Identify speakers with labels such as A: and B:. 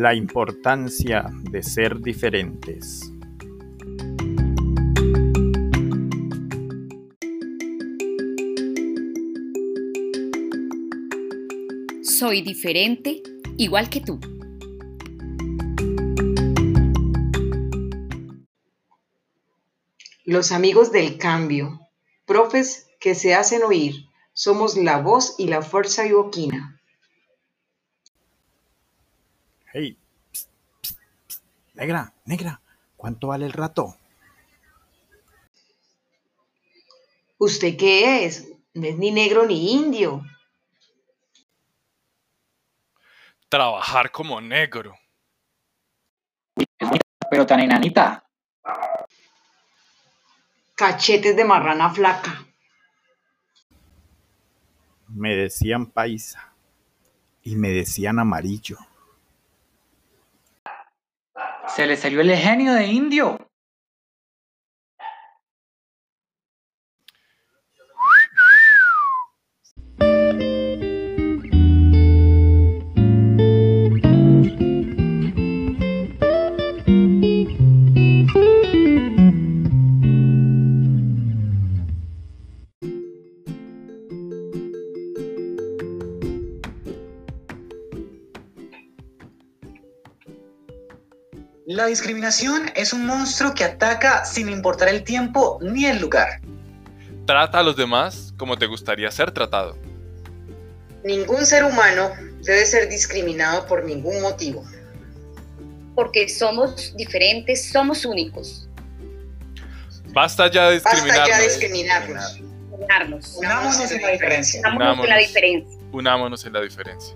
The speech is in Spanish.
A: La importancia de ser diferentes.
B: Soy diferente, igual que tú.
C: Los amigos del cambio, profes que se hacen oír, somos la voz y la fuerza ivoquina.
A: Hey, psst, psst, psst. negra, negra, ¿cuánto vale el rato?
C: ¿Usted qué es? No es ni negro ni indio.
D: Trabajar como negro.
E: Pero tan enanita.
C: Cachetes de marrana flaca.
A: Me decían paisa y me decían amarillo.
E: Se le salió el genio de indio.
F: La discriminación es un monstruo que ataca sin importar el tiempo ni el lugar.
D: Trata a los demás como te gustaría ser tratado.
C: Ningún ser humano debe ser discriminado por ningún motivo.
B: Porque somos diferentes, somos únicos.
D: Basta ya de
C: Basta
D: discriminarnos.
C: ya de discriminarnos.
F: Unámonos en la diferencia.
B: Unámonos en la
D: Unámonos.
B: diferencia.
D: Unámonos en la diferencia.